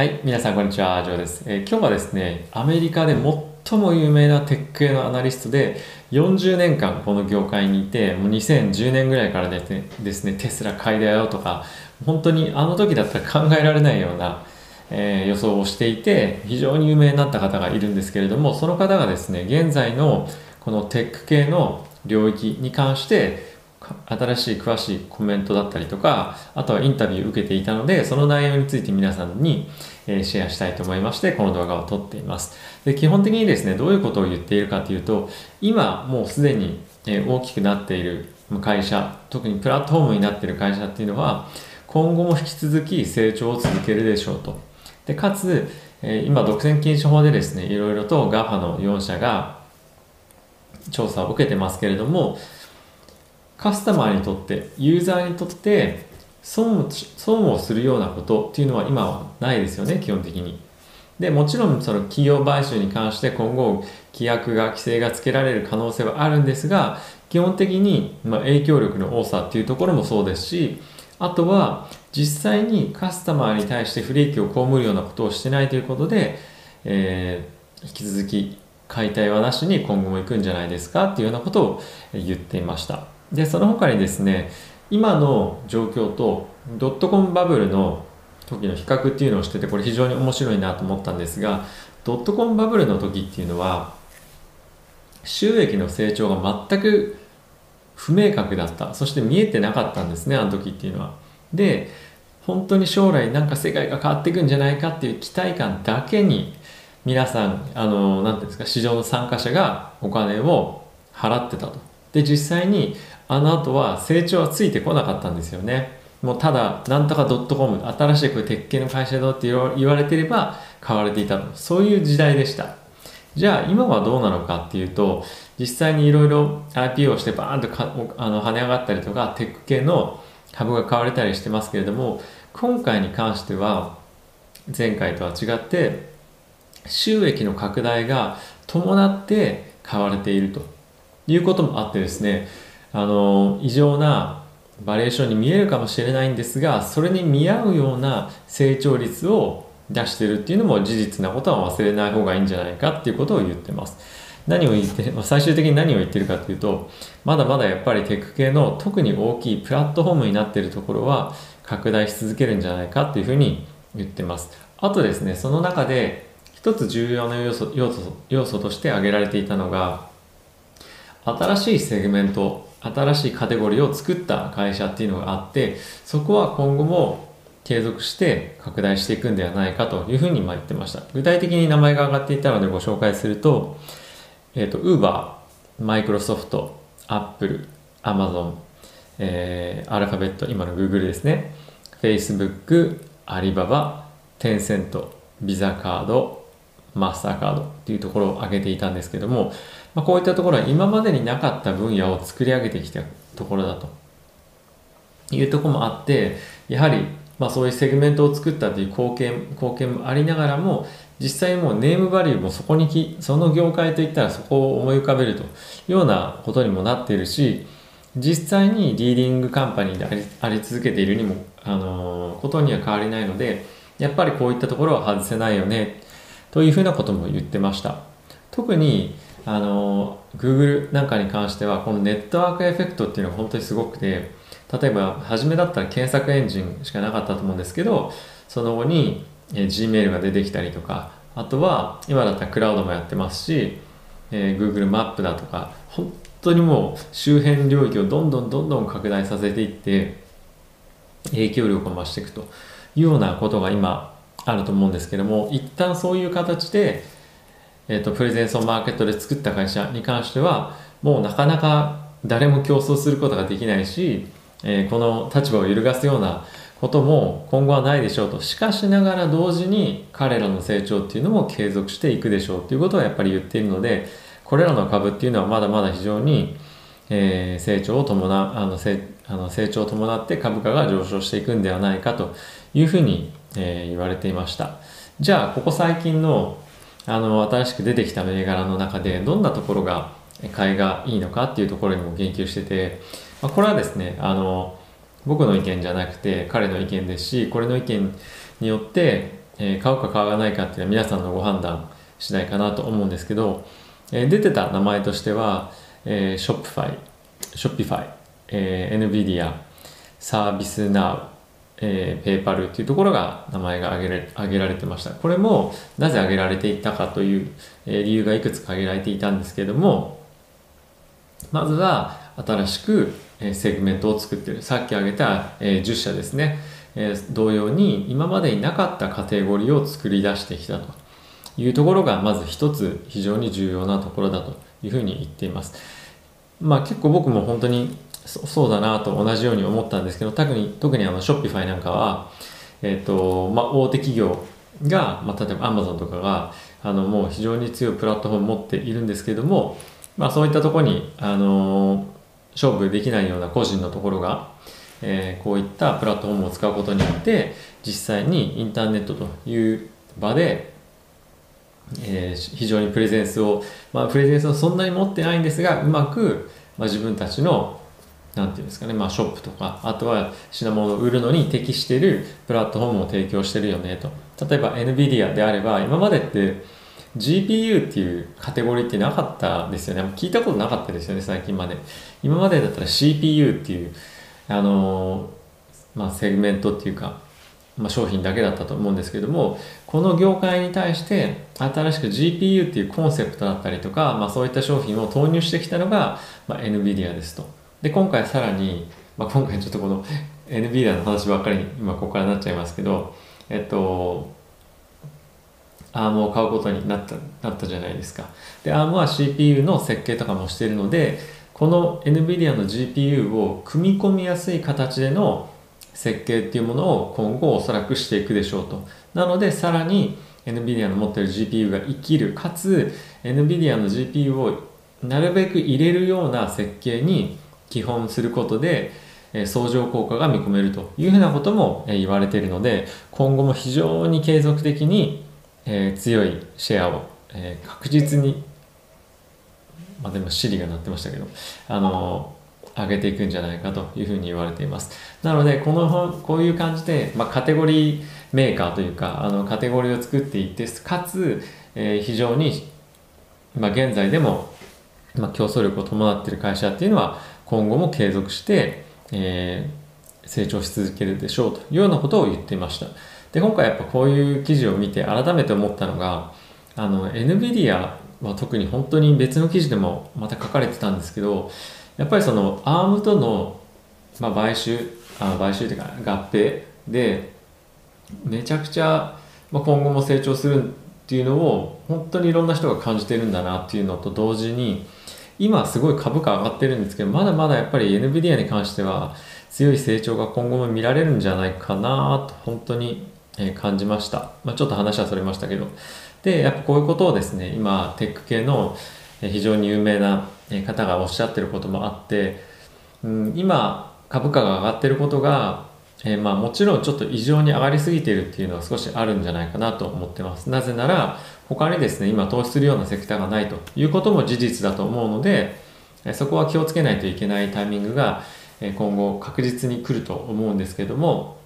はい、皆さんこんにちは、ジョーです。えー今日はですね、アメリカで最も有名なテック系のアナリストで、40年間この業界にいて、もう2010年ぐらいからですね、ですねテスラ買いだよとか、本当にあの時だったら考えられないような、えー予想をしていて、非常に有名になった方がいるんですけれども、その方がですね、現在のこのテック系の領域に関して、新しい詳しいコメントだったりとかあとはインタビューを受けていたのでその内容について皆さんに、シェアしたいと思いましてこの動画を撮っています。で基本的にですねどういうことを言っているかというと今もうすでに、大きくなっている会社特にプラットフォームになっている会社っていうのは今後も引き続き成長を続けるでしょうと。でかつ、今独占禁止法でですねいろいろと GAFA の4社が調査を受けてますけれどもカスタマーにとってユーザーにとって損を損をするようなことっていうのは今はないですよね基本的に。でもちろんその企業買収に関して今後規約が規制がつけられる可能性はあるんですが基本的にま影響力の多さっていうところもそうですしあとは実際にカスタマーに対して不利益を被るようなことをしてないということで、えー引き続き解体はなしに今後も行くんじゃないですかっていうようなことを言っていました。でその他にですね今の状況とドットコムバブルの時の比較っていうのをしててこれ非常に面白いなと思ったんですがドットコムバブルの時っていうのは収益の成長が全く不明確だった。そして見えてなかったんですねあの時っていうのは。で本当に将来なんか世界が変わっていくんじゃないかっていう期待感だけに皆さんあのなんていうんですか市場の参加者がお金を払ってたと。で実際にあの後は成長はついてこなかったんですよね。もうただなんとかドットコム新しいこれ鉄系の会社だって言われてれば買われていたと。そういう時代でした。じゃあ今はどうなのかっていうと実際にいろいろ IPO してバーンとかあの跳ね上がったりとかテック系の株が買われたりしてますけれども今回に関しては前回とは違って収益の拡大が伴って買われていると。いうこともあってですねあの異常なバリエーションに見えるかもしれないんですがそれに見合うような成長率を出してるっていうのも事実なことは忘れない方がいいんじゃないかっていうことを言ってます。何を言って最終的に何を言ってるかというとまだまだやっぱりテック系の特に大きいプラットフォームになってるところは拡大し続けるんじゃないかっていうふうに言ってます。あとですねその中で一つ重要な要素要素要素として挙げられていたのが新しいセグメント新しいカテゴリーを作った会社っていうのがあってそこは今後も継続して拡大していくんではないかというふうにま言ってました。具体的に名前が挙がっていたのでご紹介すると,、えー、と Uber、Microsoft、Apple、Amazon、えーアルファベット今の Google ですね。Facebook、Alibaba、Tencent、Visa カード、マスターカードっていうところを挙げていたんですけども、まあ、こういったところは今までになかった分野を作り上げてきたところだというとこもあってやはりまあそういうセグメントを作ったという貢献貢献もありながらも実際もうネームバリューもそこにきその業界といったらそこを思い浮かべるというようなことにもなっているし実際にリーディングカンパニーでありあり続けているにも、あのーことには変わりないのでやっぱりこういったところは外せないよねというふうなことも言ってました。特にあの Google なんかに関してはこのネットワークエフェクトっていうのが本当にすごくて例えば初めだったら検索エンジンしかなかったと思うんですけどその後に、え Gmail が出てきたりとかあとは今だったらクラウドもやってますし、えー Google マップだとか本当にもう周辺領域をどんどんどんどん拡大させていって影響力を増していくというようなことが今あると思うんですけども一旦そういう形で、えー、とプレゼンスをマーケットで作った会社に関してはもうなかなか誰も競争することができないし、えーこの立場を揺るがすようなことも今後はないでしょうと。しかしながら同時に彼らの成長っていうのも継続していくでしょうということをやっぱり言っているのでこれらの株っていうのはまだまだ非常に、えー成長を伴うあのせあの成長を伴って株価が上昇していくんではないかというふうに、えー言われていました。じゃあここ最近のあの新しく出てきた銘柄の中でどんなところが買いがいいのかっていうところにも言及してて、まあ、これはですねあの僕の意見じゃなくて彼の意見ですしこれの意見によって、えー買うか買わないかっていうのは皆さんのご判断次第かなと思うんですけど、えー出てた名前としては、えー、Shopify、Shopify、えー、NVIDIA、サービスナウ、えー、ペーパルっていうところが名前が挙げられ挙げられてました。これもなぜ挙げられていったかという、えー理由がいくつか挙げられていたんですけれども、まずは新しくえーセグメントを作ってる。さっき挙げたえー10社ですね。えー同様に今までになかったカテゴリーを作り出してきたというところがまず一つ非常に重要なところだというふうに言っています。まあ結構僕も本当にそうだなと同じように思ったんですけど特に特にあの Shopify なんかは、えっとまあ、大手企業が、まあ、例えば Amazon とかがあのもう非常に強いプラットフォームを持っているんですけども、まあ、そういったところに、あの勝負できないような個人のところが、えーこういったプラットフォームを使うことによって実際にインターネットという場でえー非常にプレゼンスを、まあ、プレゼンスをそんなに持ってないんですがうまく、まあ、自分たちのなんていうんですかね、まあ、ショップとかあとは品物を売るのに適しているプラットフォームを提供してるよねと。例えば NVIDIA であれば今までって GPU っていうカテゴリーってなかったですよね。聞いたことなかったですよね最近まで。今までだったら CPU っていうあのーまあ、セグメントっていうかまあ、商品だけだったと思うんですけどもこの業界に対して新しく GPU っていうコンセプトだったりとか、まあ、そういった商品を投入してきたのが、まあ、NVIDIA ですと。で今回さらに、まあ、今回ちょっとこの NVIDIA の話ばっかりに今ここからなっちゃいますけどえっと ARM を買うことになったなったじゃないですか。で ARM は CPU の設計とかもしているのでこの NVIDIA の GPU を組み込みやすい形での設計っていうものを今後おそらくしていくでしょうと。なのでさらに NVIDIA の持っている GPU が生きるかつ NVIDIA の GPU をなるべく入れるような設計に基本することでえ相乗効果が見込めるというふうなこともえ言われているので今後も非常に継続的にえ強いシェアをえ確実にまあでもシリが鳴ってましたけどあの上げていくんじゃないかというふうに言われています。なのでこの本こういう感じで、まあ、カテゴリーメーカーというかあのカテゴリーを作っていってかつ、え非常に、まあ、現在でも、まあ、競争力を伴っている会社っていうのは今後も継続して、えー成長し続けるでしょうというようなことを言っていました。で今回やっぱこういう記事を見て改めて思ったのがあの NVIDIA は特に本当に別の記事でもまた書かれてたんですけどやっぱりその ARM との、まあ、買収あ買収というか合併でめちゃくちゃ、ま、今後も成長するっていうのを本当にいろんな人が感じてるんだなっていうのと同時に今すごい株価上がってるんですけどまだまだやっぱり NVIDIA に関しては強い成長が今後も見られるんじゃないかなと本当に感じました、まあ、ちょっと話はそれましたけど。でやっぱこういうことをですね今テック系の非常に有名な方がおっしゃってることもあって、うん、今株価が上がってることが、えーまあもちろんちょっと異常に上がりすぎているっていうのは少しあるんじゃないかなと思ってます。なぜなら他にですね今投資するようなセクターがないということも事実だと思うのでそこは気をつけないといけないタイミングが今後確実に来ると思うんですけども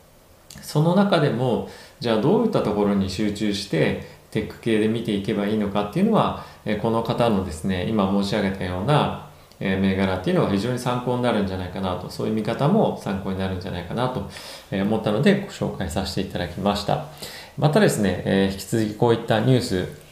その中でもじゃあどういったところに集中してテック系で見ていけばいいのかっていうのはこの方のですね今申し上げたようなえ銘柄っていうのが非常に参考になるんじゃないかなと。そういう見方も参考になるんじゃないかなと思ったのでご紹介させていただきました。またですね、え引き続きこういったニュース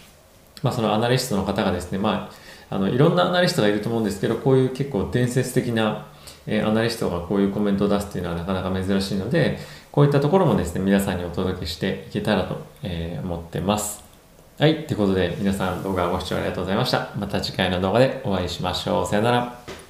まあ、そのアナリストの方がですね、まあ、あのいろんなアナリストがいると思うんですけどこういう結構伝説的な、えアナリストがこういうコメントを出すっていうのはなかなか珍しいのでこういったところもですね皆さんにお届けしていけたらと、え思ってます。はいということで皆さん動画ご視聴ありがとうございました。また次回の動画でお会いしましょう。さよなら。